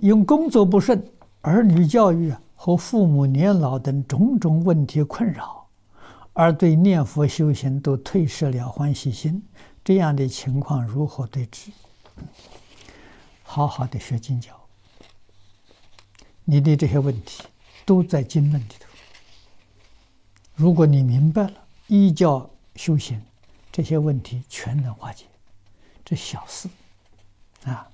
因工作不顺、儿女教育和父母年老等种种问题困扰，而对念佛修行都退失了欢喜心，这样的情况如何对治？好好的学经教，你的这些问题都在经论里头。如果你明白了，依教修行，这些问题全能化解。这小事啊。